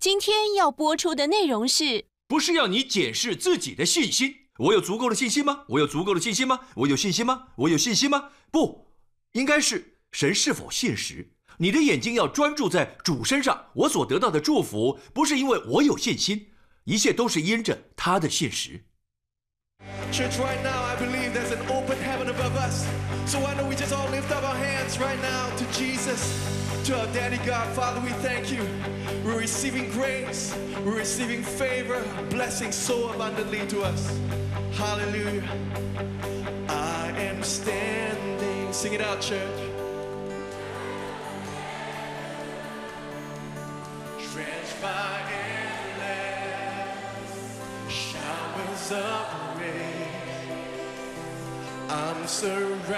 今天要播出的内容是：不是要你检视自己的信心，我有足够的信心吗？我有足够的信心吗？我有信心吗？我有信心吗？不，应该是神是否信实。你的眼睛要专注在主身上。我所得到的祝福，不是因为我有信心，一切都是因着他的信实。Church, right now, I believe there's an open heaven above us. So why don't we just all lift up our hands right now to Jesus, to our Daddy God. Father, we thank you. We're receiving grace, we're receiving favor, blessing so abundantly to us. Hallelujah. I am standing. Sing it out, church. Drenched by endless showers of rain. I'm surrounded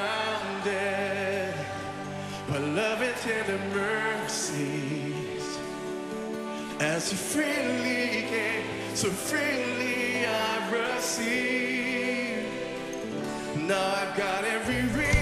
by love and tender mercies. As you freely gave, so freely I receive. Now I've got every reason.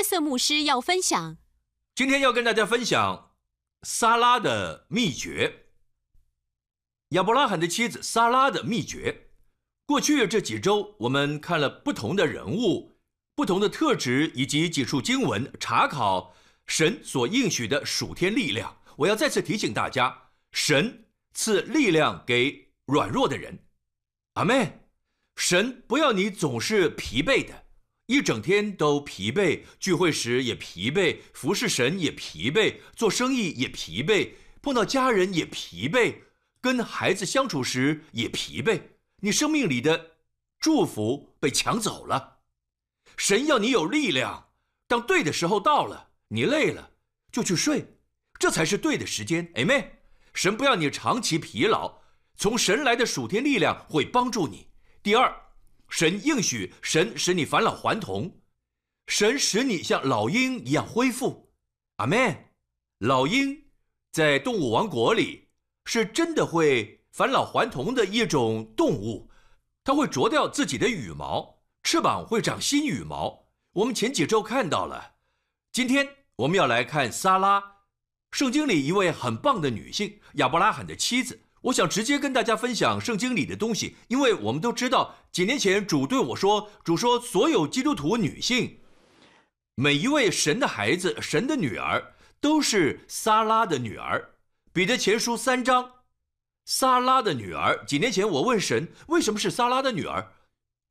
约瑟牧师要分享今天要跟大家分享萨拉的秘诀。亚伯拉罕的妻子萨拉的秘诀。过去这几周，我们看了不同的人物、不同的特质以及几处经文，查考神所应许的属天力量。我要再次提醒大家，神赐力量给软弱的人。阿妹，神不要你总是疲惫的。一整天都疲惫，聚会时也疲惫，服侍神也疲惫，做生意也疲惫，碰到家人也疲惫，跟孩子相处时也疲惫。你生命里的祝福被抢走了。神要你有力量，当对的时候到了，你累了就去睡，这才是对的时间。哎妹，神不要你长期疲劳，从神来的属天力量会帮助你。第二。神应许，神使你返老还童，神使你像老鹰一样恢复。阿门。老鹰在动物王国里是真的会返老还童的一种动物，它会啄掉自己的羽毛，翅膀会长新羽毛。我们前几周看到了，今天我们要来看撒拉，圣经里一位很棒的女性，亚伯拉罕的妻子。我想直接跟大家分享圣经里的东西，因为我们都知道，几年前主对我说：“主说，所有基督徒女性，每一位神的孩子、神的女儿，都是撒拉的女儿。”彼得前书三章，撒拉的女儿。几年前我问神，为什么是撒拉的女儿？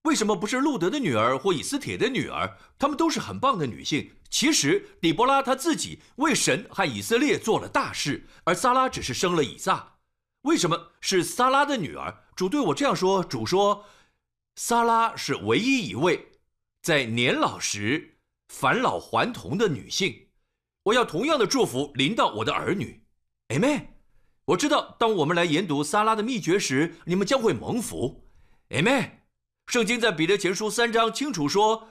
为什么不是路德的女儿或以斯帖的女儿？她们都是很棒的女性。其实底波拉她自己为神和以色列做了大事，而撒拉只是生了以撒。为什么是撒拉的女儿？主对我这样说：“主说，撒拉是唯一一位在年老时返老还童的女性。我要同样的祝福临到我的儿女。”Amen。我知道，当我们来研读撒拉的秘诀时，你们将会蒙福。Amen。圣经在彼得前书三章清楚说，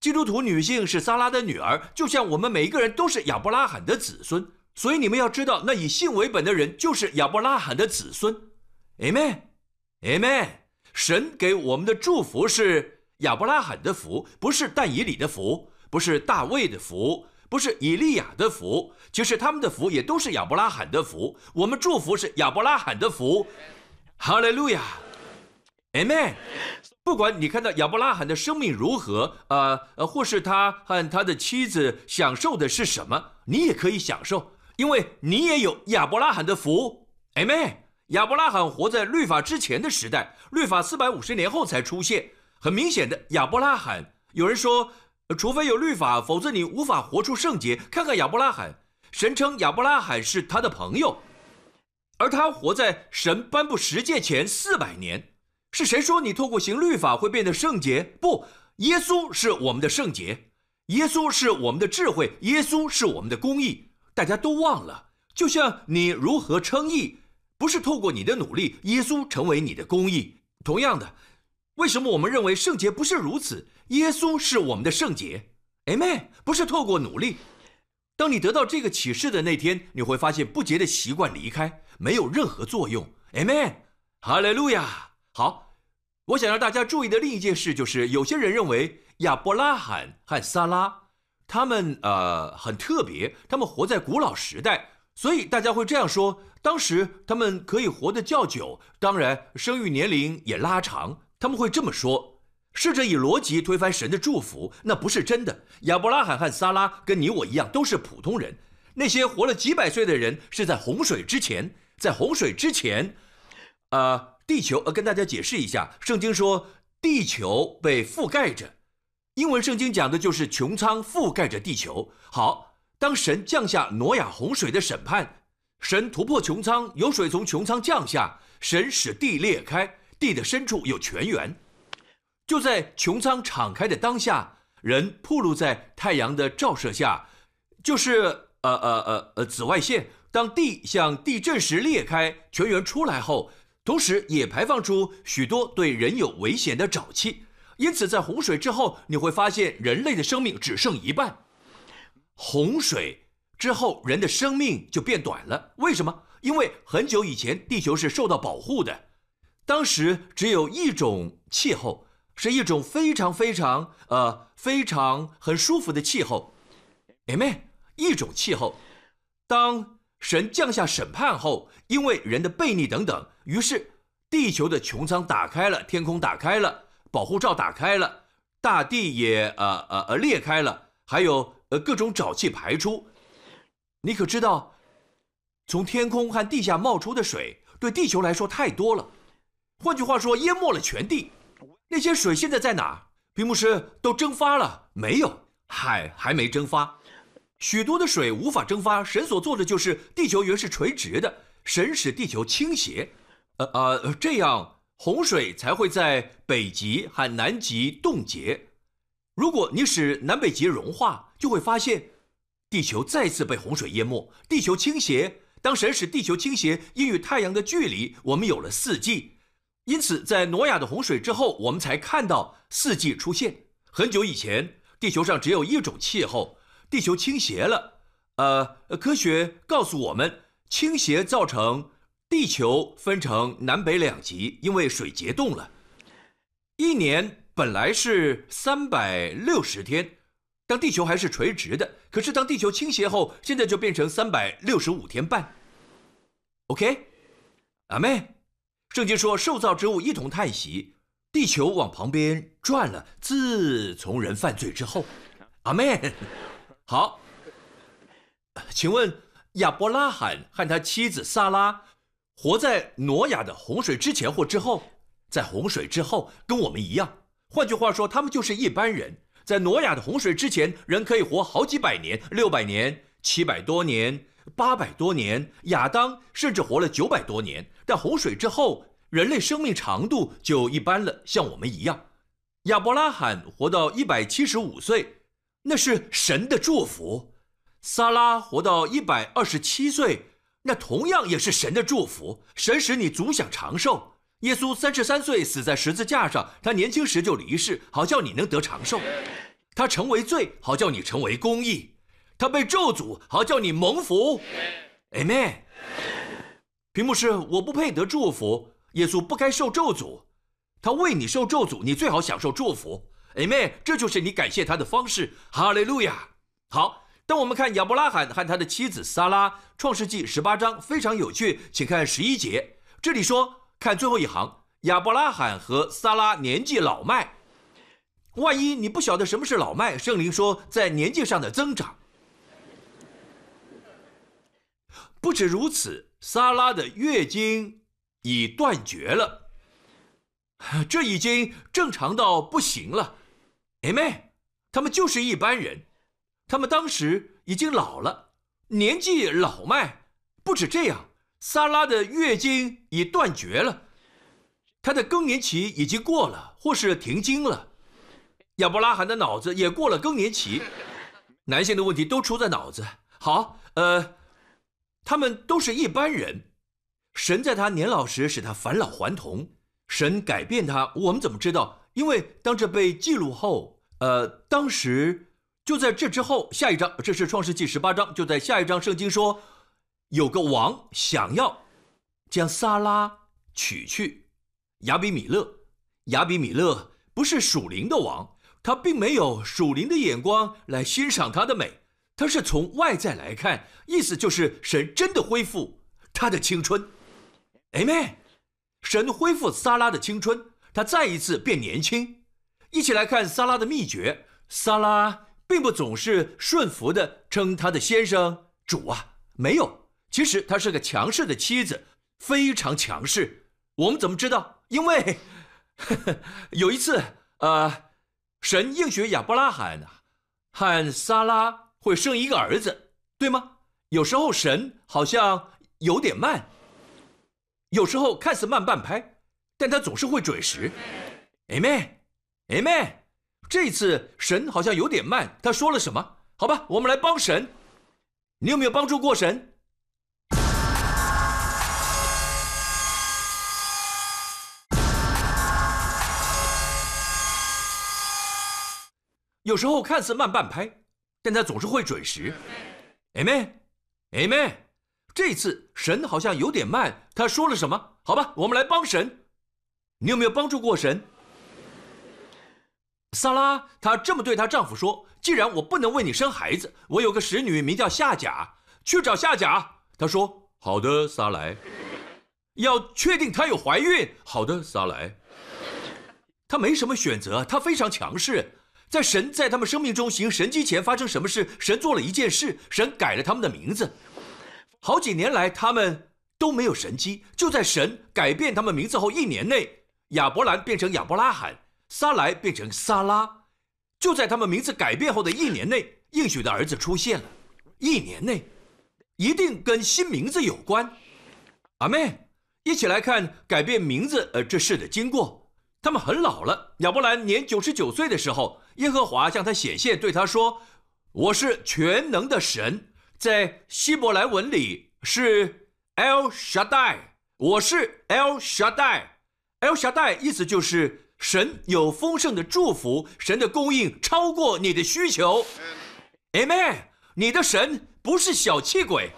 基督徒女性是撒拉的女儿，就像我们每一个人都是亚伯拉罕的子孙。所以你们要知道，那以信为本的人就是亚伯拉罕的子孙。Amen，Amen。神给我们的祝福是亚伯拉罕的福，不是但以理的福，不是大卫的福，不是以利亚的福。其实他们的福也都是亚伯拉罕的福。我们祝福是亚伯拉罕的福。哈利路亚，Amen。不管你看到亚伯拉罕的生命如何，呃呃，或是他和他的妻子享受的是什么，你也可以享受，因为你也有亚伯拉罕的福。哎妹。亚伯拉罕活在律法之前的时代，律法四百五十年后才出现。很明显的，亚伯拉罕，有人说，除非有律法，否则你无法活出圣洁。看看亚伯拉罕，神称亚伯拉罕是他的朋友，而他活在神颁布十诫前四百年。是谁说你透过行律法会变得圣洁？不，耶稣是我们的圣洁，耶稣是我们的智慧，耶稣是我们的公义。大家都忘了，就像你如何称义，不是透过你的努力，耶稣成为你的公义。同样的，为什么我们认为圣洁不是如此？耶稣是我们的圣洁，Amen。不是透过努力。当你得到这个启示的那天，你会发现不洁的习惯离开没有任何作用，Amen。哈利路亚。好，我想让大家注意的另一件事就是，有些人认为亚伯拉罕和撒拉他们呃很特别，他们活在古老时代，所以大家会这样说：当时他们可以活得较久，当然生育年龄也拉长。他们会这么说，试着以逻辑推翻神的祝福，那不是真的。亚伯拉罕和撒拉跟你我一样都是普通人，那些活了几百岁的人是在洪水之前，在洪水之前，呃。地球，呃，跟大家解释一下，圣经说地球被覆盖着，英文圣经讲的就是穹苍覆盖着地球。好，当神降下挪亚洪水的审判，神突破穹苍，有水从穹苍降下，神使地裂开，地的深处有泉源。就在穹苍敞开的当下，人暴露在太阳的照射下，就是呃呃呃呃紫外线。当地像地震时裂开，泉源出来后。同时也排放出许多对人有危险的沼气，因此在洪水之后，你会发现人类的生命只剩一半。洪水之后，人的生命就变短了。为什么？因为很久以前地球是受到保护的，当时只有一种气候，是一种非常非常呃非常很舒服的气候。Amen，一种气候。当神降下审判后，因为人的悖逆等等，于是地球的穹苍打开了，天空打开了，保护罩打开了，大地也呃呃呃裂开了，还有呃各种沼气排出。你可知道，从天空和地下冒出的水对地球来说太多了，换句话说，淹没了全地。那些水现在在哪？屏幕师都蒸发了没有？海还没蒸发。许多的水无法蒸发，神所做的就是地球原是垂直的，神使地球倾斜，呃呃，这样洪水才会在北极和南极冻结。如果你使南北极融化，就会发现地球再次被洪水淹没，地球倾斜。当神使地球倾斜，因与太阳的距离，我们有了四季。因此，在挪亚的洪水之后，我们才看到四季出现。很久以前，地球上只有一种气候。地球倾斜了，呃，科学告诉我们，倾斜造成地球分成南北两极，因为水结冻了。一年本来是三百六十天，当地球还是垂直的，可是当地球倾斜后，现在就变成三百六十五天半。OK，阿妹，圣经说，受造之物一同叹息，地球往旁边转了。自从人犯罪之后，阿妹。好，请问亚伯拉罕和他妻子撒拉活在挪亚的洪水之前或之后？在洪水之后，跟我们一样。换句话说，他们就是一般人。在挪亚的洪水之前，人可以活好几百年，六百年、七百多年、八百多年。亚当甚至活了九百多年。但洪水之后，人类生命长度就一般了，像我们一样。亚伯拉罕活到一百七十五岁。那是神的祝福，撒拉活到一百二十七岁，那同样也是神的祝福。神使你足享长寿。耶稣三十三岁死在十字架上，他年轻时就离世，好叫你能得长寿。他成为罪，好叫你成为公义。他被咒诅，好叫你蒙福。Amen。屏幕是我不配得祝福，耶稣不该受咒诅。他为你受咒诅，你最好享受祝福。Amen，这就是你感谢他的方式。哈利路亚。好，当我们看亚伯拉罕和他的妻子撒拉，创世纪十八章非常有趣，请看十一节。这里说，看最后一行，亚伯拉罕和撒拉年纪老迈。万一你不晓得什么是老迈，圣灵说在年纪上的增长。不止如此，撒拉的月经已断绝了，这已经正常到不行了。哎妹，他们就是一般人，他们当时已经老了，年纪老迈。不止这样，撒拉的月经已断绝了，她的更年期已经过了，或是停经了。亚伯拉罕的脑子也过了更年期，男性的问题都出在脑子。好，呃。他们都是一般人，神在他年老时使他返老还童，神改变他，我们怎么知道？因为当这被记录后，呃，当时就在这之后，下一章，这是创世纪十八章，就在下一章，圣经说，有个王想要将撒拉娶去，亚比米勒，亚比米勒不是属灵的王，他并没有属灵的眼光来欣赏他的美。他是从外在来看，意思就是神真的恢复他的青春，Amen。神恢复撒拉的青春，他再一次变年轻。一起来看撒拉的秘诀。撒拉并不总是顺服的称他的先生主啊，没有。其实她是个强势的妻子，非常强势。我们怎么知道？因为呵 呵有一次，呃，神应许亚伯拉罕和撒拉。会生一个儿子，对吗？有时候神好像有点慢，有时候看似慢半拍，但他总是会准时。Amen，Amen。这次神好像有点慢，他说了什么？好吧，我们来帮神。你有没有帮助过神？有时候看似慢半拍。但他总是会准时，Amen，Amen。这次神好像有点慢，他说了什么？好吧，我们来帮神。你有没有帮助过神？萨拉她这么对她丈夫说：“既然我不能为你生孩子，我有个使女名叫夏甲，去找夏甲。”她说：“好的，撒来。”要确定她有怀孕。好的，撒来。她没什么选择，她非常强势。在神在他们生命中行神迹前发生什么事？神做了一件事，神改了他们的名字。好几年来，他们都没有神迹。就在神改变他们名字后一年内，亚伯兰变成亚伯拉罕，撒来变成撒拉。就在他们名字改变后的一年内，应许的儿子出现了。一年内，一定跟新名字有关。阿妹，一起来看改变名字呃这事的经过。他们很老了。亚伯兰年九十九岁的时候。耶和华向他显现，对他说：“我是全能的神，在希伯来文里是 El Shaddai，我是 El Shaddai，El Shaddai 意思就是神有丰盛的祝福，神的供应超过你的需求。Amen，你的神不是小气鬼。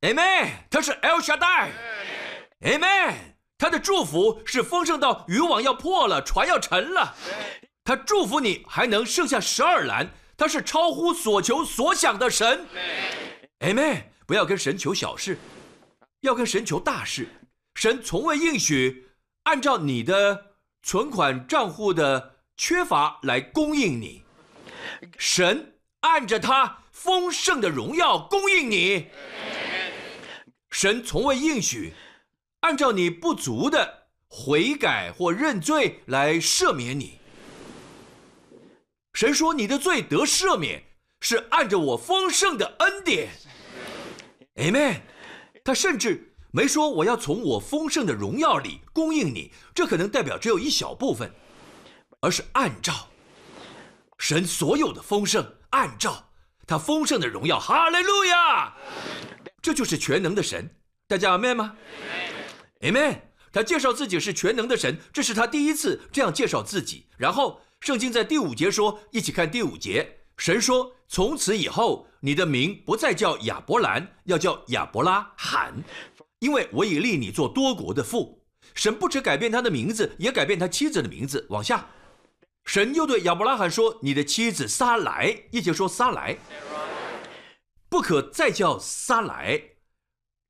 Amen，他是 El Shaddai，Amen，他的祝福是丰盛到渔网要破了，船要沉了。”他祝福你还能剩下十二篮，他是超乎所求所想的神。Amen。不要跟神求小事，要跟神求大事。神从未应许按照你的存款账户的缺乏来供应你，神按着他丰盛的荣耀供应你。神从未应许按照你不足的悔改或认罪来赦免你。神说：“你的罪得赦免，是按着我丰盛的恩典。”Amen。他甚至没说我要从我丰盛的荣耀里供应你，这可能代表只有一小部分，而是按照神所有的丰盛，按照他丰盛的荣耀。哈利路亚！这就是全能的神。大家 Amen 吗？Amen。他介绍自己是全能的神，这是他第一次这样介绍自己。然后。圣经在第五节说：“一起看第五节。神说：从此以后，你的名不再叫亚伯兰，要叫亚伯拉罕，因为我已立你做多国的父。神不止改变他的名字，也改变他妻子的名字。往下，神又对亚伯拉罕说：“你的妻子撒来，一起说撒来，不可再叫撒来，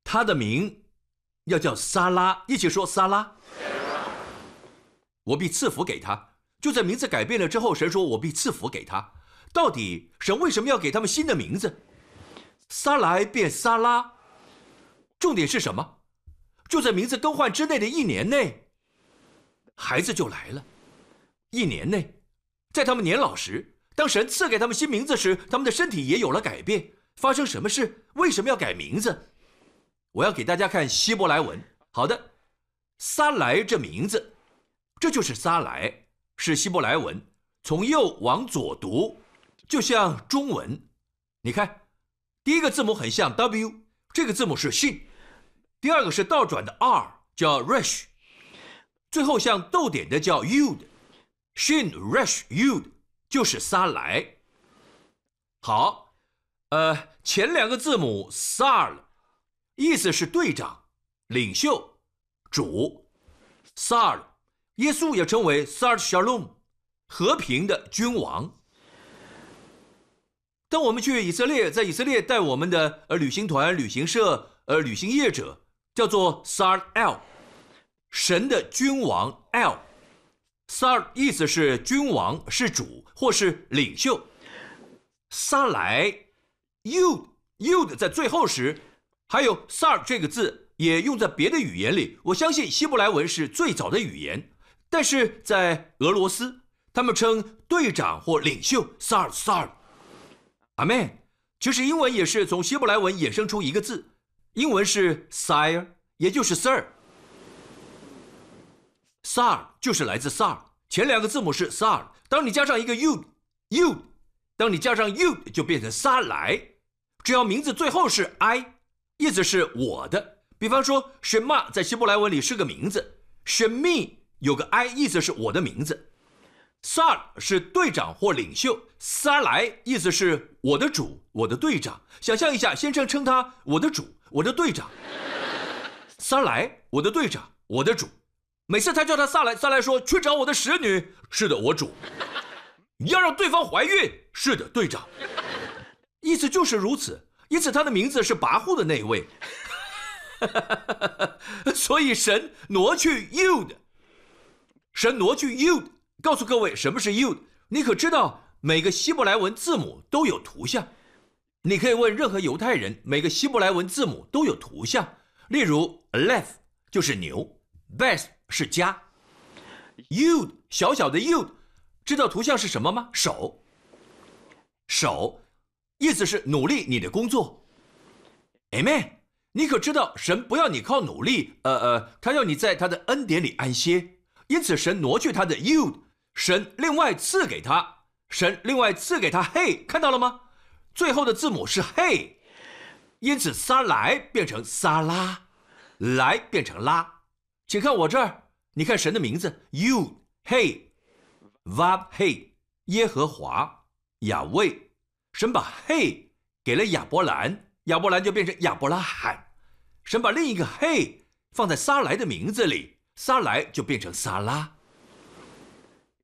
他的名要叫撒拉，一起说撒拉。我必赐福给他。”就在名字改变了之后，神说：“我必赐福给他。”到底神为什么要给他们新的名字？撒来变撒拉，重点是什么？就在名字更换之内的一年内，孩子就来了。一年内，在他们年老时，当神赐给他们新名字时，他们的身体也有了改变。发生什么事？为什么要改名字？我要给大家看希伯来文。好的，撒来这名字，这就是撒来，是希伯来文，从右往左读，就像中文。你看，第一个字母很像 W，这个字母是 sh 第二个是倒转的 R，叫 rush，最后像逗点的叫 ud，shin rush ud 就是撒来。好，呃，前两个字母 sar，意思是队长、领袖、主。sar，耶稣也称为 sar shalom，和平的君王。当我们去以色列，在以色列带我们的呃旅行团、旅行社、呃旅行业者，叫做 sarl，神的君王 l，sar 意思是君王、是主或是领袖。撒莱 Yud Yud 在最后时，还有 Sar 这个字也用在别的语言里。我相信希伯来文是最早的语言，但是在俄罗斯，他们称队长或领袖 Sar Sar。阿门，其实英文也是从希伯来文衍生出一个字，英文是 sire，也就是 sir。sir 就是来自 sar，前两个字母是 sar，当你加上一个 you，you，当你加上 you 就变成撒来。只要名字最后是 i，意思是我的。比方说 shema 在希伯来文里是个名字，shemi 有个 i，意思是我的名字。Sar 是队长或领袖，撒来意思是我的主，我的队长。想象一下，先生称他我的主，我的队长。撒来，我的队长，我的主。每次他叫他撒来，撒来说去找我的使女。是的，我主。你要让对方怀孕。是的，队长。意思就是如此。因此他的名字是跋扈的那一位。所以神挪去 you 的，神挪去 you 的。告诉各位什么是 Yud？你可知道每个希伯来文字母都有图像？你可以问任何犹太人，每个希伯来文字母都有图像。例如 Aleph 就是牛，Beth 是家，Yud 小小的 Yud，知道图像是什么吗？手，手，意思是努力你的工作。Amen。你可知道神不要你靠努力，呃呃，他要你在他的恩典里安歇。因此神挪去他的 Yud。神另外赐给他，神另外赐给他嘿看到了吗？最后的字母是 Hey，因此撒来变成撒拉，来变成拉。请看我这儿，你看神的名字 You Hey Vav Hey 耶和华亚卫，神把 Hey 给了亚伯兰，亚伯兰就变成亚伯拉罕。神把另一个 Hey 放在撒来的名字里，撒来就变成撒拉。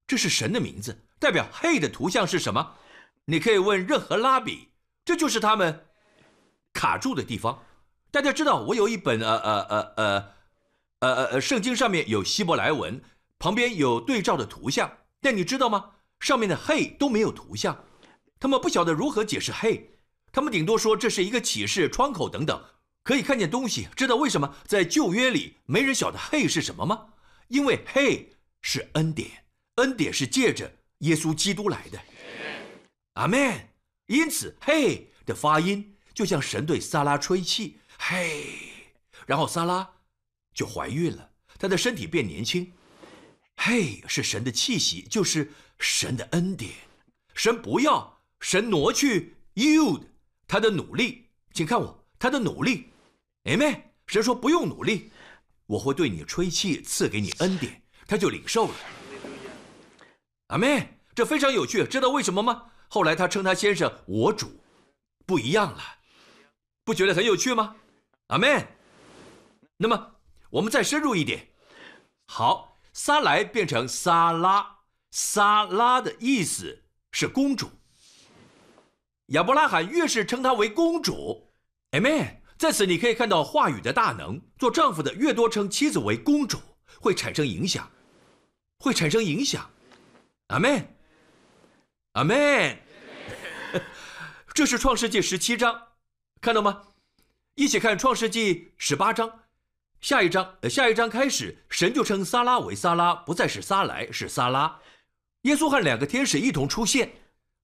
这是神的名字，代表黑的图像是什么？你可以问任何拉比，这就是他们卡住的地方。大家知道，我有一本呃呃呃呃呃呃圣经，上面有希伯来文，旁边有对照的图像。但你知道吗？上面的嘿都没有图像，他们不晓得如何解释嘿，他们顶多说这是一个启示窗口等等，可以看见东西。知道为什么在旧约里没人晓得嘿是什么吗？因为嘿是恩典。恩典是借着耶稣基督来的，阿门。因此，嘿的发音就像神对撒拉吹气，嘿，然后撒拉就怀孕了，她的身体变年轻。嘿，是神的气息，就是神的恩典。神不要，神挪去 you 的他的努力，请看我他的努力，阿门。神说不用努力，我会对你吹气，赐给你恩典，他就领受了。阿妹，这非常有趣，知道为什么吗？后来他称他先生我主，不一样了，不觉得很有趣吗？阿妹，那么我们再深入一点，好，撒来变成撒拉，撒拉的意思是公主。亚伯拉罕越是称她为公主，Amen。在此你可以看到话语的大能。做丈夫的越多称妻子为公主，会产生影响，会产生影响。阿门，阿门。这是创世纪十七章，看到吗？一起看创世纪十八章。下一章，下一章开始，神就称撒拉为撒拉，不再是撒来，是撒拉。耶稣和两个天使一同出现，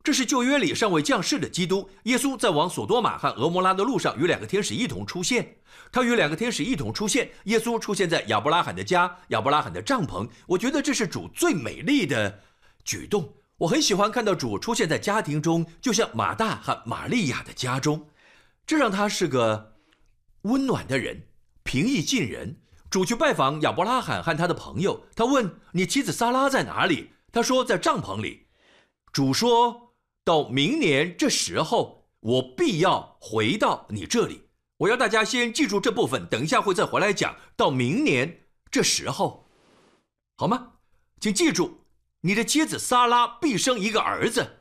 这是旧约里尚未降世的基督。耶稣在往索多玛和俄摩拉的路上，与两个天使一同出现。他与两个天使一同出现，耶稣出现在亚伯拉罕的家，亚伯拉罕的帐篷。我觉得这是主最美丽的举动。我很喜欢看到主出现在家庭中，就像马大和玛利亚的家中，这让他是个温暖的人，平易近人。主去拜访亚伯拉罕和他的朋友，他问：“你妻子撒拉在哪里？”他说：“在帐篷里。”主说到明年这时候，我必要回到你这里。我要大家先记住这部分，等一下会再回来讲。到明年这时候，好吗？请记住。你的妻子萨拉必生一个儿子。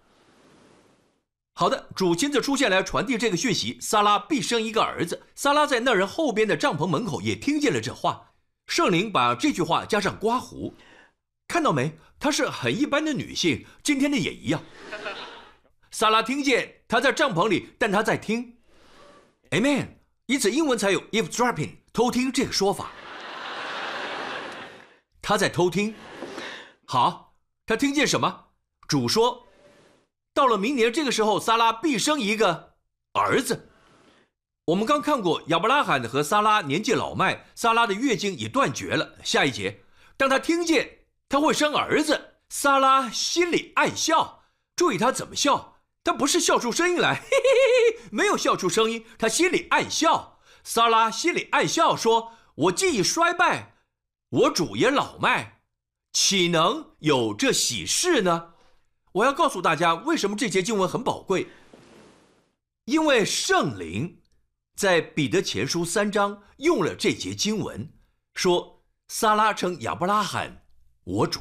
好的，主亲自出现来传递这个讯息：萨拉必生一个儿子。萨拉在那人后边的帐篷门口也听见了这话。圣灵把这句话加上刮胡，看到没？她是很一般的女性，今天的也一样。萨拉听见她在帐篷里，但她在听。Amen。因此英文才有 eavesdropping 偷听这个说法。她在偷听。好。他听见什么？主说，到了明年这个时候，撒拉必生一个儿子。我们刚看过亚伯拉罕和撒拉年纪老迈，撒拉的月经已断绝了。下一节，当他听见他会生儿子，撒拉心里暗笑。注意他怎么笑，他不是笑出声音来，嘿嘿嘿嘿，没有笑出声音，他心里暗笑。撒拉心里暗笑，说：“我既已衰败，我主也老迈。”岂能有这喜事呢？我要告诉大家，为什么这节经文很宝贵。因为圣灵在彼得前书三章用了这节经文，说撒拉称亚伯拉罕我主，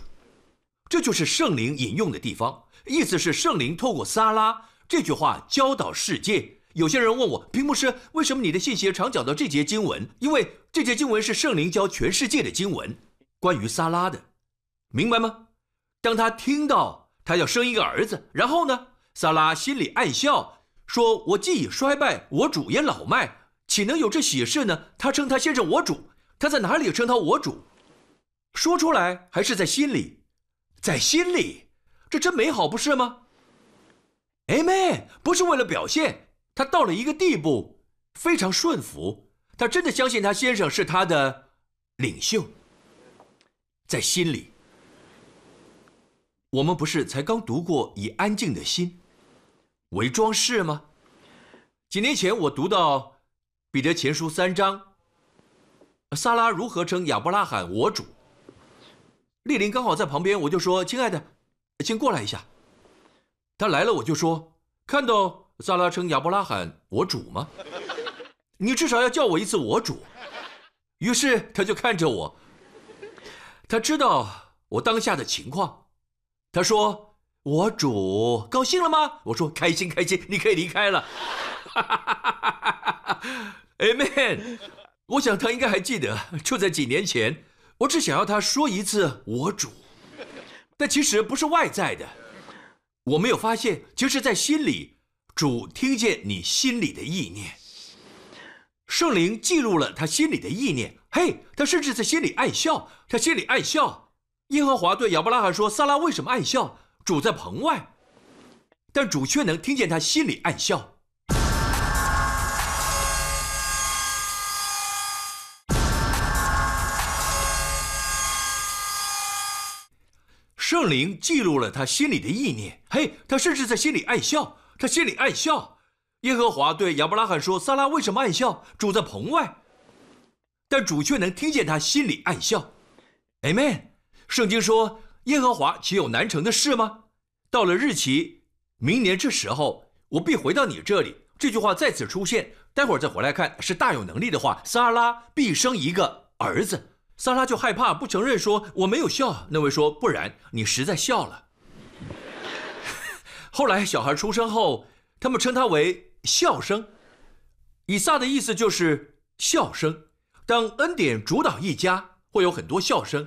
这就是圣灵引用的地方。意思是圣灵透过撒拉这句话教导世界。有些人问我，屏幕师，为什么你的信息常讲到这节经文？因为这节经文是圣灵教全世界的经文，关于撒拉的。明白吗？当他听到他要生一个儿子，然后呢，萨拉心里暗笑，说：“我既已衰败，我主也老迈，岂能有这喜事呢？”他称他先生我主，他在哪里称他我主？说出来还是在心里？在心里，这真美好，不是吗哎妹不是为了表现，他到了一个地步，非常顺服，他真的相信他先生是他的领袖，在心里。我们不是才刚读过以安静的心为装饰吗？几年前我读到彼得前书三章，萨拉如何称亚伯拉罕我主？丽琳刚好在旁边，我就说：“亲爱的，请过来一下。”他来了，我就说：“看到萨拉称亚伯拉罕我主吗？你至少要叫我一次我主。”于是他就看着我，他知道我当下的情况。他说：“我主高兴了吗？”我说：“开心，开心，你可以离开了。”Amen。我想他应该还记得，就在几年前，我只想要他说一次“我主”，但其实不是外在的。我没有发现，其实，在心里，主听见你心里的意念，圣灵记录了他心里的意念。嘿，他甚至在心里爱笑，他心里爱笑。耶和华对亚伯拉罕说：“撒拉为什么爱笑？主在棚外，但主却能听见他心里暗笑。”圣灵记录了他心里的意念。嘿，他甚至在心里暗笑，他心里暗笑。耶和华对亚伯拉罕说：“撒拉为什么爱笑？主在棚外，但主却能听见他心里暗笑。”Amen。圣经说：“耶和华岂有难成的事吗？”到了日期，明年这时候，我必回到你这里。这句话再次出现，待会儿再回来看，是大有能力的话。撒拉必生一个儿子，萨拉就害怕，不承认说我没有笑。那位说不然，你实在笑了。后来小孩出生后，他们称他为笑声。以撒的意思就是笑声。当恩典主导一家，会有很多笑声；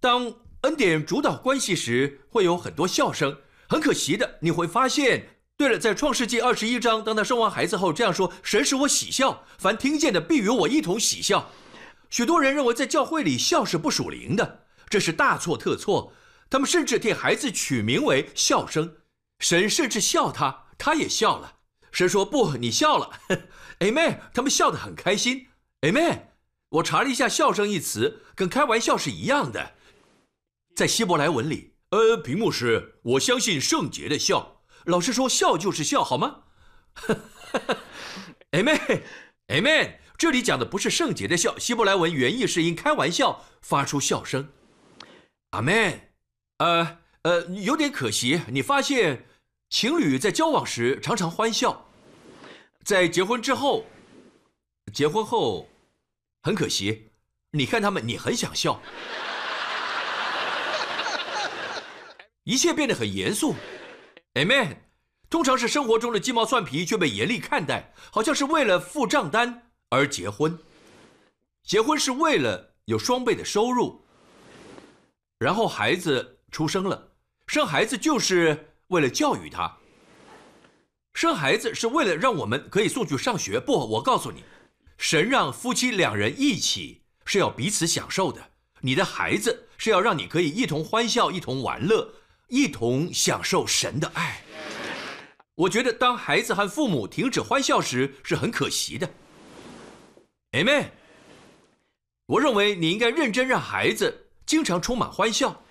当恩典主导关系时，会有很多笑声。很可惜的，你会发现。对了，在创世纪二十一章，当他生完孩子后这样说：“神使我喜笑，凡听见的必与我一同喜笑。”许多人认为在教会里笑是不属灵的，这是大错特错。他们甚至替孩子取名为笑声。神甚至笑他，他也笑了。神说：“不，你笑了。”Amen。他们笑得很开心。Amen。我查了一下，“笑声”一词跟开玩笑是一样的，在希伯来文里。呃，屏幕是我相信圣洁的笑。老师说：“笑就是笑，好吗？”Amen，Amen。这里讲的不是圣洁的笑，希伯来文原意是因开玩笑发出笑声。Amen。呃呃，有点可惜，你发现情侣在交往时常常欢笑，在结婚之后，结婚后很可惜，你看他们，你很想笑，一切变得很严肃。Amen，通常是生活中的鸡毛蒜皮却被严厉看待，好像是为了付账单而结婚。结婚是为了有双倍的收入，然后孩子出生了，生孩子就是为了教育他。生孩子是为了让我们可以送去上学。不，我告诉你，神让夫妻两人一起是要彼此享受的。你的孩子是要让你可以一同欢笑，一同玩乐。一同享受神的爱。我觉得当孩子和父母停止欢笑时是很可惜的。Amen。我认为你应该认真让孩子经常充满欢笑，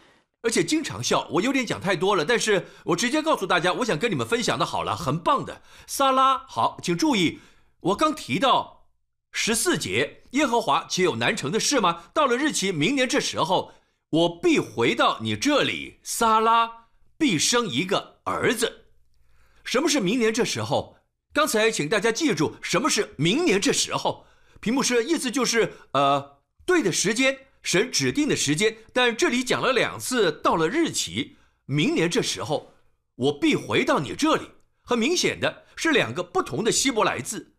而且经常笑。我有点讲太多了，但是我直接告诉大家，我想跟你们分享的好了，很棒的。萨拉，好，请注意，我刚提到十四节，耶和华岂有难成的事吗？到了日期，明年这时候。我必回到你这里，撒拉必生一个儿子。什么是明年这时候？刚才请大家记住，什么是明年这时候？屏幕是意思就是呃对的时间，神指定的时间。但这里讲了两次，到了日期，明年这时候，我必回到你这里。很明显的是两个不同的希伯来字。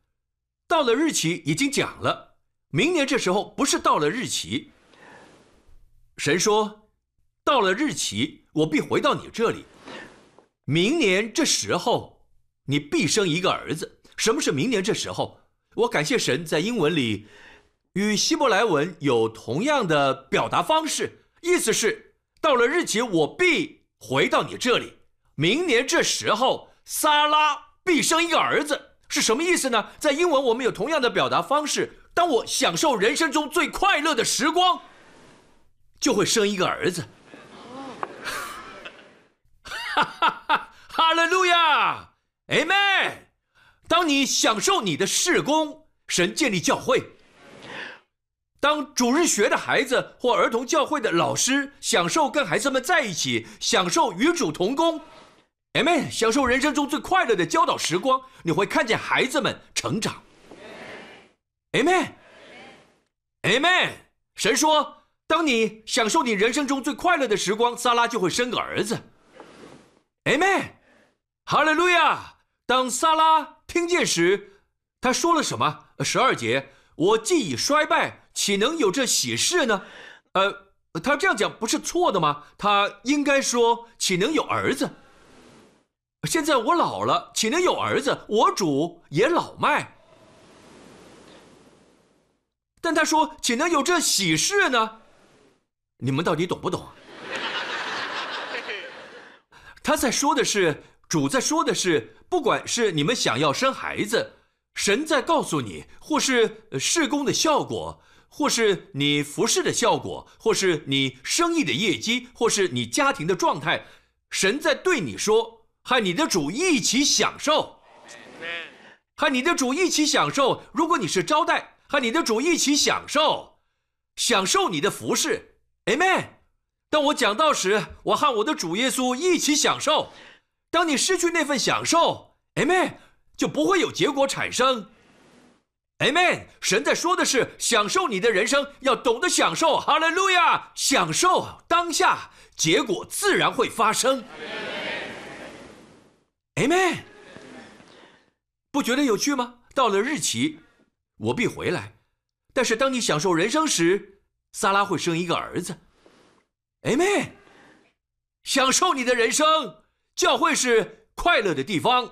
到了日期已经讲了，明年这时候不是到了日期。神说：“到了日期，我必回到你这里。明年这时候，你必生一个儿子。什么是明年这时候？我感谢神，在英文里与希伯来文有同样的表达方式，意思是到了日期，我必回到你这里。明年这时候，撒拉必生一个儿子，是什么意思呢？在英文我们有同样的表达方式。当我享受人生中最快乐的时光。”就会生一个儿子，哈哈哈！哈利路亚，Amen。当你享受你的事工，神建立教会；当主日学的孩子或儿童教会的老师享受跟孩子们在一起，享受与主同工，Amen。享受人生中最快乐的教导时光，你会看见孩子们成长，Amen，Amen。神说。当你享受你人生中最快乐的时光，萨拉就会生个儿子。Amen，哈利路亚。当萨拉听见时，他说了什么？十二节，我既已衰败，岂能有这喜事呢？呃，他这样讲不是错的吗？他应该说，岂能有儿子？现在我老了，岂能有儿子？我主也老迈。但他说，岂能有这喜事呢？你们到底懂不懂？他在说的是，主在说的是，不管是你们想要生孩子，神在告诉你，或是事工的效果，或是你服侍的效果，或是你生意的业绩，或是你家庭的状态，神在对你说，和你的主一起享受，和你的主一起享受。如果你是招待，和你的主一起享受，享受你的服 Amen。当我讲到时，我和我的主耶稣一起享受。当你失去那份享受，Amen，就不会有结果产生。Amen。神在说的是享受你的人生，要懂得享受。哈利路亚，享受当下，结果自然会发生。Amen。不觉得有趣吗？到了日期，我必回来。但是当你享受人生时，萨拉会生一个儿子。Amen。享受你的人生，教会是快乐的地方，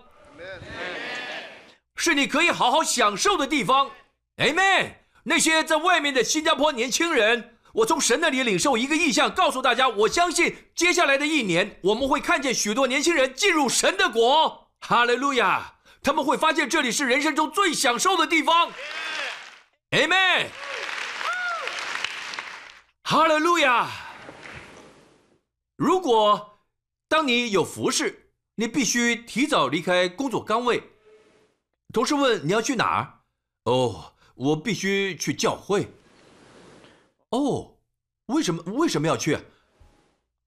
是你可以好好享受的地方。Amen。那些在外面的新加坡年轻人，我从神那里领受一个意象，告诉大家，我相信接下来的一年，我们会看见许多年轻人进入神的国。哈利路亚！他们会发现这里是人生中最享受的地方。Amen。哈利路亚！如果当你有服饰，你必须提早离开工作岗位。同事问你要去哪儿？哦，我必须去教会。哦，为什么？为什么要去？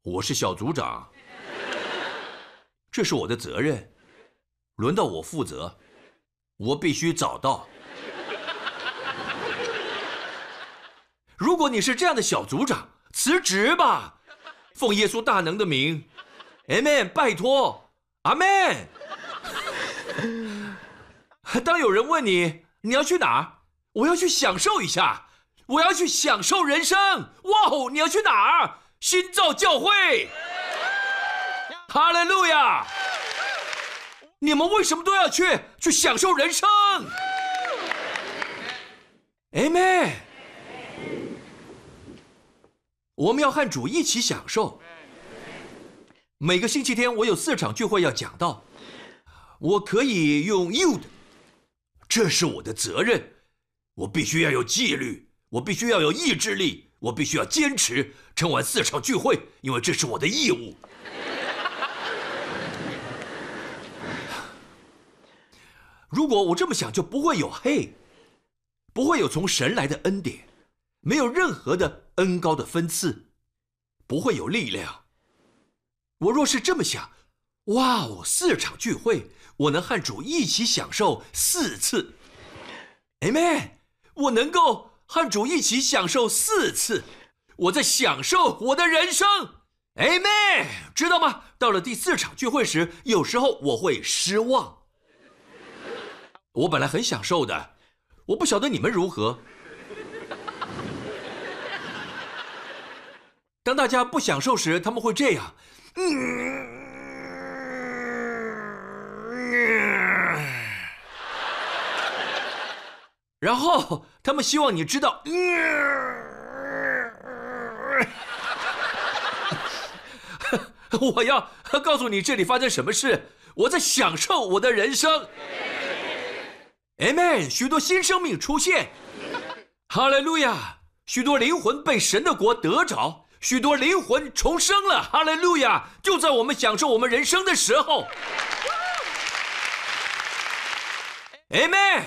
我是小组长，这是我的责任，轮到我负责，我必须早到。如果你是这样的小组长，辞职吧。奉耶稣大能的名，Amen！拜托，阿门。当有人问你你要去哪儿，我要去享受一下，我要去享受人生。哇哦，你要去哪儿？新造教会。哈利路亚！你们为什么都要去？去享受人生。Amen。我们要和主一起享受。每个星期天我有四场聚会要讲到，我可以用 you 的，这是我的责任，我必须要有纪律，我必须要有意志力，我必须要坚持撑完四场聚会，因为这是我的义务。如果我这么想，就不会有黑，不会有从神来的恩典。没有任何的恩高的分次，不会有力量。我若是这么想，哇哦，四场聚会，我能和主一起享受四次，Amen。我能够和主一起享受四次，我在享受我的人生，Amen。知道吗？到了第四场聚会时，有时候我会失望。我本来很享受的，我不晓得你们如何。当大家不享受时，他们会这样，然后他们希望你知道，我要告诉你这里发生什么事，我在享受我的人生。Amen，许多新生命出现，哈利路亚，许多灵魂被神的国得着。许多灵魂重生了，哈利路亚！就在我们享受我们人生的时候，Amen。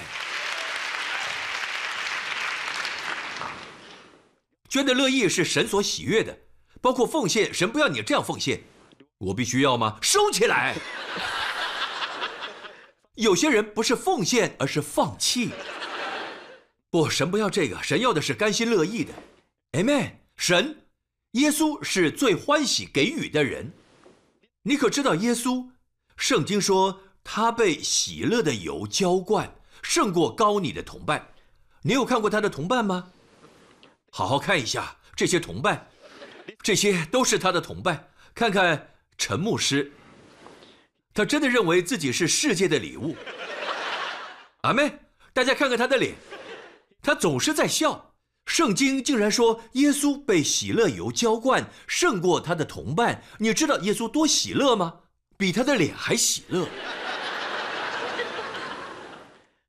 捐的乐意是神所喜悦的，包括奉献，神不要你这样奉献，我必须要吗？收起来。有些人不是奉献，而是放弃。不，神不要这个，神要的是甘心乐意的，Amen。神。耶稣是最欢喜给予的人，你可知道耶稣？圣经说他被喜乐的油浇灌，胜过高你的同伴。你有看过他的同伴吗？好好看一下这些同伴，这些都是他的同伴。看看陈牧师，他真的认为自己是世界的礼物。阿妹，大家看看他的脸，他总是在笑。圣经竟然说耶稣被喜乐油浇灌，胜过他的同伴。你知道耶稣多喜乐吗？比他的脸还喜乐。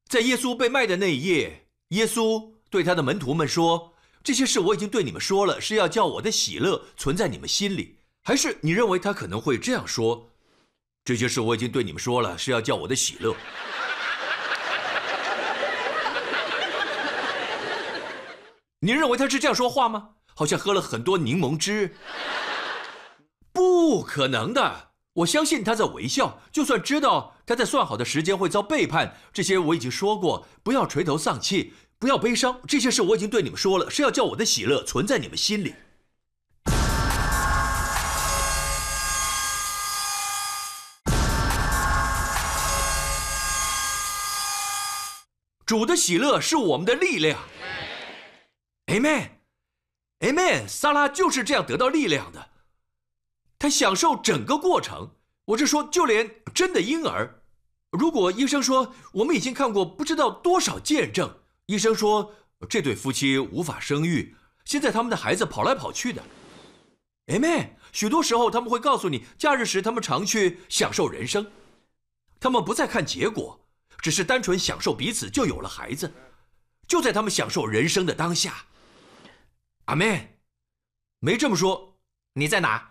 在耶稣被卖的那一夜，耶稣对他的门徒们说：“这些事我已经对你们说了，是要叫我的喜乐存在你们心里。”还是你认为他可能会这样说：“这些事我已经对你们说了，是要叫我的喜乐。”你认为他是这样说话吗？好像喝了很多柠檬汁。不可能的，我相信他在微笑。就算知道他在算好的时间会遭背叛，这些我已经说过。不要垂头丧气，不要悲伤，这些事我已经对你们说了，是要叫我的喜乐存在你们心里。主的喜乐是我们的力量。Amen，Amen。萨拉就是这样得到力量的，他享受整个过程。我是说，就连真的婴儿，如果医生说我们已经看过不知道多少见证，医生说这对夫妻无法生育，现在他们的孩子跑来跑去的。Amen。许多时候他们会告诉你，假日时他们常去享受人生，他们不再看结果，只是单纯享受彼此，就有了孩子，就在他们享受人生的当下。阿妹，没这么说。你在哪？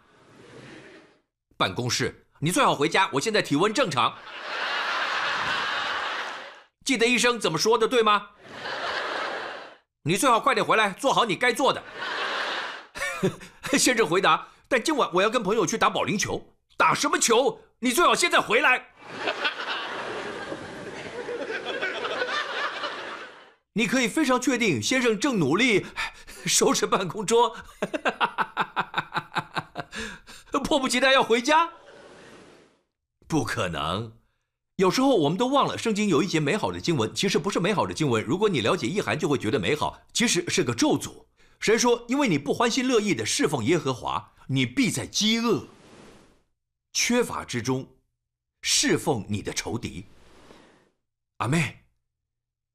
办公室。你最好回家。我现在体温正常。记得医生怎么说的，对吗？你最好快点回来，做好你该做的。先生回答。但今晚我要跟朋友去打保龄球。打什么球？你最好现在回来。你可以非常确定，先生正努力收拾办公桌，迫不及待要回家。不可能，有时候我们都忘了，圣经有一节美好的经文，其实不是美好的经文。如果你了解意涵，就会觉得美好，其实是个咒诅。神说：“因为你不欢心乐意的侍奉耶和华，你必在饥饿、缺乏之中侍奉你的仇敌。”阿妹，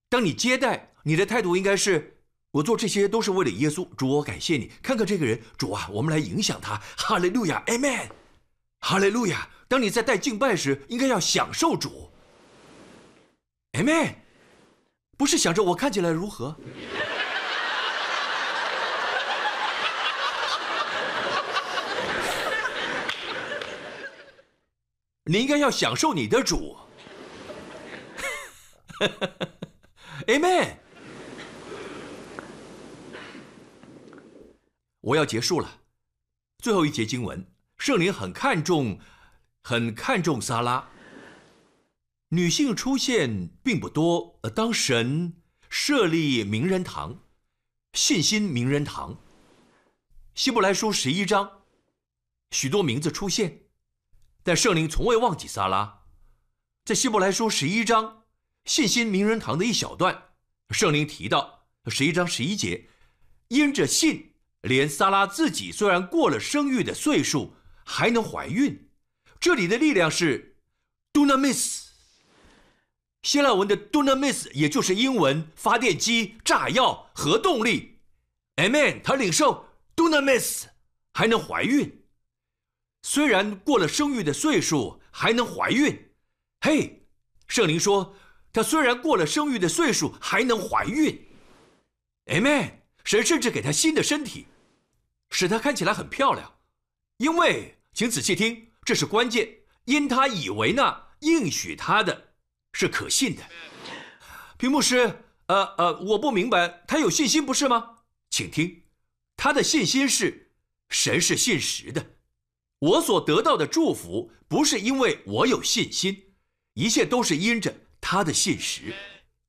当你接待，你的态度应该是：我做这些都是为了耶稣。主，我感谢你。看看这个人，主啊，我们来影响他。哈利路亚，Amen。哈利路亚。当你在带敬拜时，应该要享受主。Amen。不是想着我看起来如何。你应该要享受你的主。Amen。我要结束了，最后一节经文，圣灵很看重，很看重撒拉。女性出现并不多。呃，当神设立名人堂，信心名人堂，希伯来书十一章，许多名字出现。但圣灵从未忘记撒拉，在希伯来书十一章信心名人堂的一小段，圣灵提到十一章十一节，因着信，连萨拉自己虽然过了生育的岁数，还能怀孕。这里的力量是 dunamis，希腊文的 dunamis，也就是英文发电机、炸药、核动力。Amen，他领受 dunamis，还能怀孕。虽然过了生育的岁数，还能怀孕。嘿，圣灵说，他虽然过了生育的岁数，还能怀孕。Amen。神甚至给她新的身体，使她看起来很漂亮。因为，请仔细听，这是关键。因他以为那应许他的是可信的。屏幕师，呃呃，我不明白，他有信心不是吗？请听，他的信心是神是信实的。我所得到的祝福，不是因为我有信心，一切都是因着他的信实。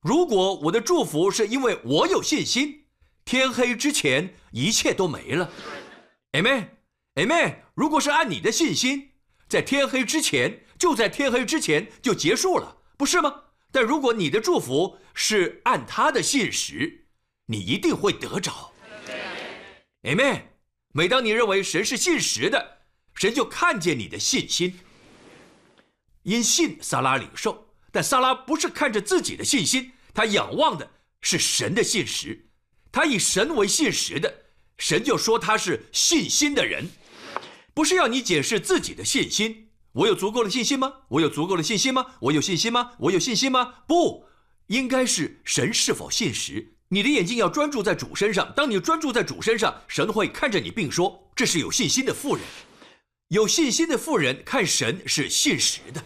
如果我的祝福是因为我有信心，天黑之前一切都没了。Amen，Amen。如果是按你的信心，在天黑之前，就在天黑之前就结束了，不是吗？但如果你的祝福是按他的信实，你一定会得着。Amen。每当你认为神是信实的。神就看见你的信心，因信撒拉领受，但撒拉不是看着自己的信心，他仰望的是神的信实，他以神为信实的，神就说他是信心的人，不是要你解释自己的信心。我有足够的信心吗？我有足够的信心吗？我有信心吗？我有信心吗？不，应该是神是否信实。你的眼睛要专注在主身上，当你专注在主身上，神会看着你，并说这是有信心的妇人。有信心的妇人看神是信实的。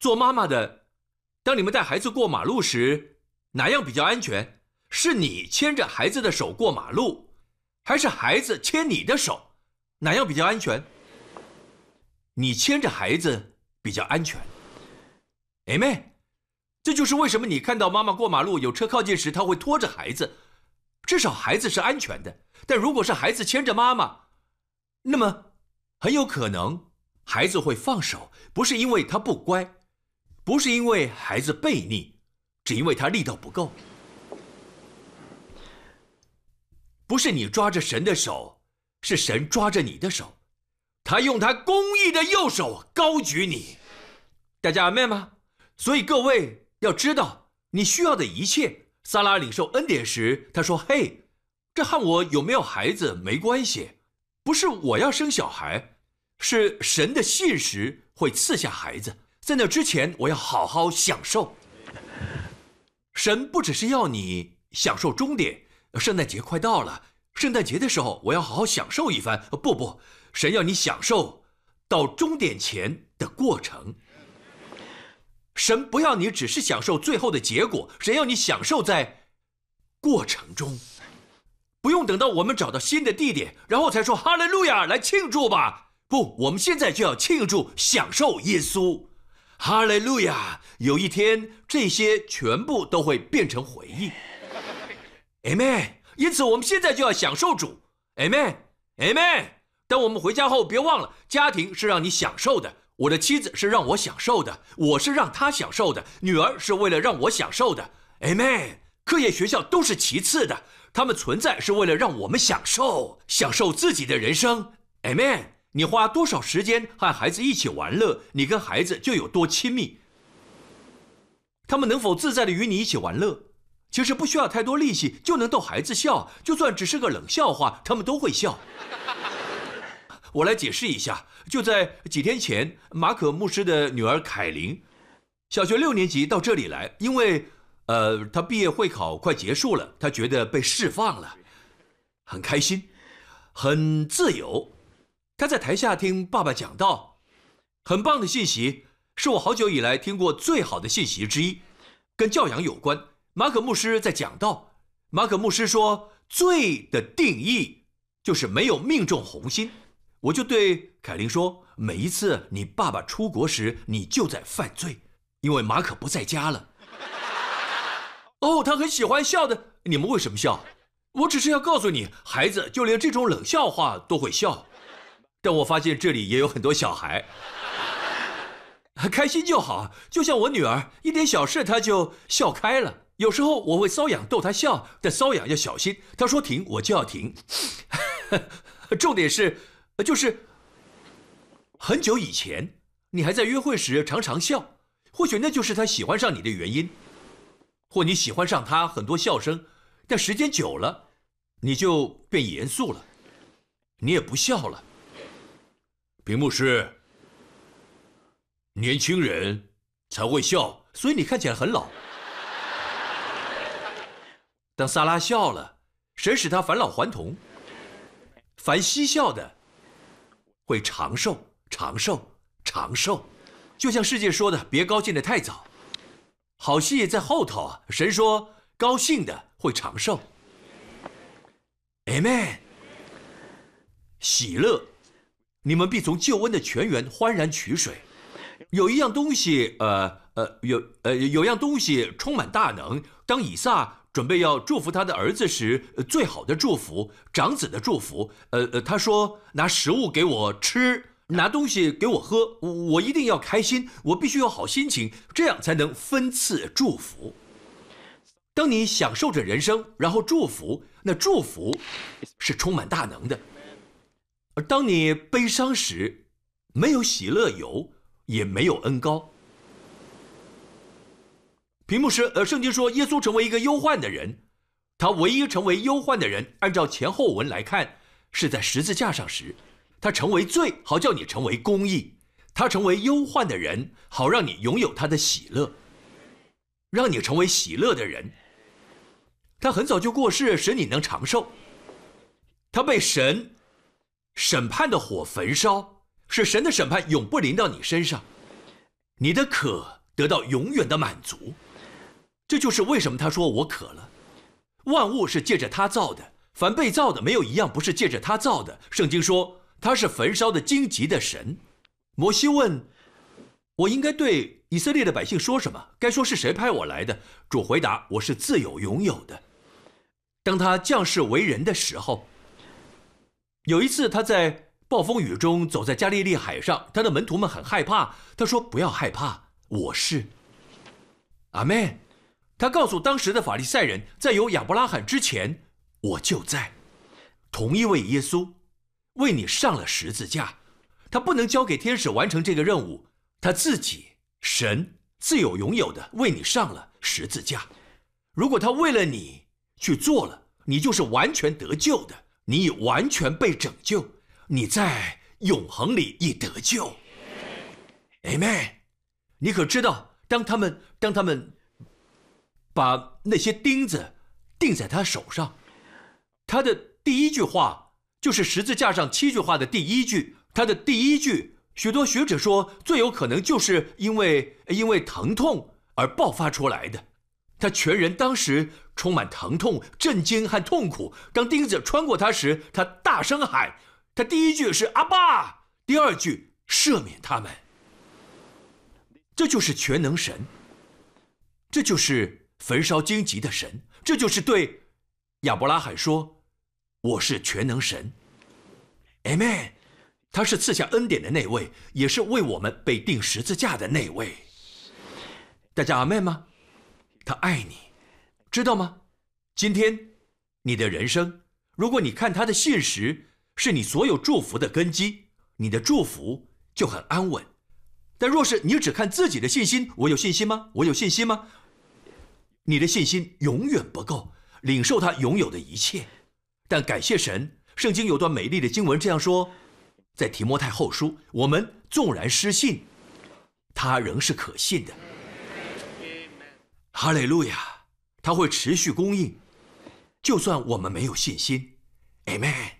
做妈妈的，当你们带孩子过马路时，哪样比较安全？是你牵着孩子的手过马路，还是孩子牵你的手？哪样比较安全？你牵着孩子比较安全。哎妹，这就是为什么你看到妈妈过马路有车靠近时，她会拖着孩子，至少孩子是安全的。但如果是孩子牵着妈妈，那么很有可能孩子会放手，不是因为他不乖，不是因为孩子悖逆，只因为他力道不够。不是你抓着神的手，是神抓着你的手，他用他公义的右手高举你。大家阿妹吗？所以各位要知道，你需要的一切。萨拉领受恩典时，他说：“嘿，这和我有没有孩子没关系，不是我要生小孩，是神的信实会赐下孩子。在那之前，我要好好享受。神不只是要你享受终点，圣诞节快到了，圣诞节的时候我要好好享受一番。不不，神要你享受到终点前的过程。神不要你只是享受最后的结果，神要你享受在过程中。不用等到我们找到新的地点，然后才说哈利路亚来庆祝吧。不，我们现在就要庆祝，享受耶稣。哈利路亚！有一天，这些全部都会变成回忆。Amen。因此，我们现在就要享受主。Amen，Amen。当我们回家后，别忘了，家庭是让你享受的。我的妻子是让我享受的，我是让她享受的。女儿是为了让我享受的。Amen。课业、学校都是其次的，他们存在是为了让我们享受，享受自己的人生。Amen。你花多少时间和孩子一起玩乐，你跟孩子就有多亲密。他们能否自在的与你一起玩乐？其实不需要太多力气就能逗孩子笑，就算只是个冷笑话，他们都会笑。我来解释一下，就在几天前，马可牧师的女儿凯琳，小学六年级到这里来，因为，呃，她毕业会考快结束了，她觉得被释放了，很开心，很自由。她在台下听爸爸讲道，很棒的信息，是我好久以来听过最好的信息之一，跟教养有关。马可牧师在讲道，马可牧师说，罪的定义就是没有命中红心。我就对凯琳说：“每一次你爸爸出国时，你就在犯罪，因为马可不在家了。”哦，他很喜欢笑的。你们为什么笑？我只是要告诉你，孩子就连这种冷笑话都会笑。但我发现这里也有很多小孩，开心就好。就像我女儿，一点小事她就笑开了。有时候我会瘙痒逗他笑，但瘙痒要小心。他说停，我就要停。重点是。就是很久以前，你还在约会时常常笑，或许那就是他喜欢上你的原因，或你喜欢上他很多笑声，但时间久了，你就变严肃了，你也不笑了。屏幕师，年轻人才会笑，所以你看起来很老。当萨拉笑了，神使他返老还童。凡嬉笑的。会长寿，长寿，长寿，就像世界说的，别高兴的太早。好戏在后头啊！神说，高兴的会长寿。Amen。喜乐，你们必从救恩的泉源欢然取水。有一样东西，呃呃，有呃有样东西充满大能。当以撒准备要祝福他的儿子时，最好的祝福，长子的祝福。呃呃，他说：“拿食物给我吃，拿东西给我喝，我一定要开心，我必须有好心情，这样才能分次祝福。”当你享受着人生，然后祝福，那祝福是充满大能的。而当你悲伤时，没有喜乐油，也没有恩膏。屏幕是呃，圣经说耶稣成为一个忧患的人，他唯一成为忧患的人，按照前后文来看，是在十字架上时，他成为罪，好叫你成为公义；他成为忧患的人，好让你拥有他的喜乐，让你成为喜乐的人。他很早就过世，使你能长寿。他被神审判的火焚烧，使神的审判永不临到你身上，你的渴得到永远的满足。这就是为什么他说我渴了。万物是借着他造的，凡被造的没有一样不是借着他造的。圣经说他是焚烧的荆棘的神。摩西问：“我应该对以色列的百姓说什么？该说是谁派我来的？主回答：我是自有拥有的。当他降世为人的时候，有一次他在暴风雨中走在加利利海上，他的门徒们很害怕。他说：“不要害怕，我是。”阿门。他告诉当时的法利赛人，在有亚伯拉罕之前，我就在。同一位耶稣为你上了十字架，他不能交给天使完成这个任务，他自己神自有拥有的为你上了十字架。如果他为了你去做了，你就是完全得救的，你已完全被拯救，你在永恒里已得救。Amen。你可知道，当他们当他们把那些钉子钉在他手上，他的第一句话就是十字架上七句话的第一句。他的第一句，许多学者说最有可能就是因为因为疼痛而爆发出来的。他全人当时充满疼痛、震惊和痛苦。当钉子穿过他时，他大声喊：“他第一句是阿爸，第二句赦免他们。”这就是全能神，这就是焚烧荆棘的神，这就是对亚伯拉罕说：“我是全能神。”Amen。他是赐下恩典的那位，也是为我们被钉十字架的那位。大家阿妹吗？他爱你，知道吗？今天你的人生，如果你看他的信实是你所有祝福的根基，你的祝福就很安稳。但若是你只看自己的信心，我有信心吗？我有信心吗？你的信心永远不够领受他拥有的一切。但感谢神，圣经有段美丽的经文这样说。在提摩太后书，我们纵然失信，他仍是可信的。哈利路亚，他会持续供应，就算我们没有信心。Amen。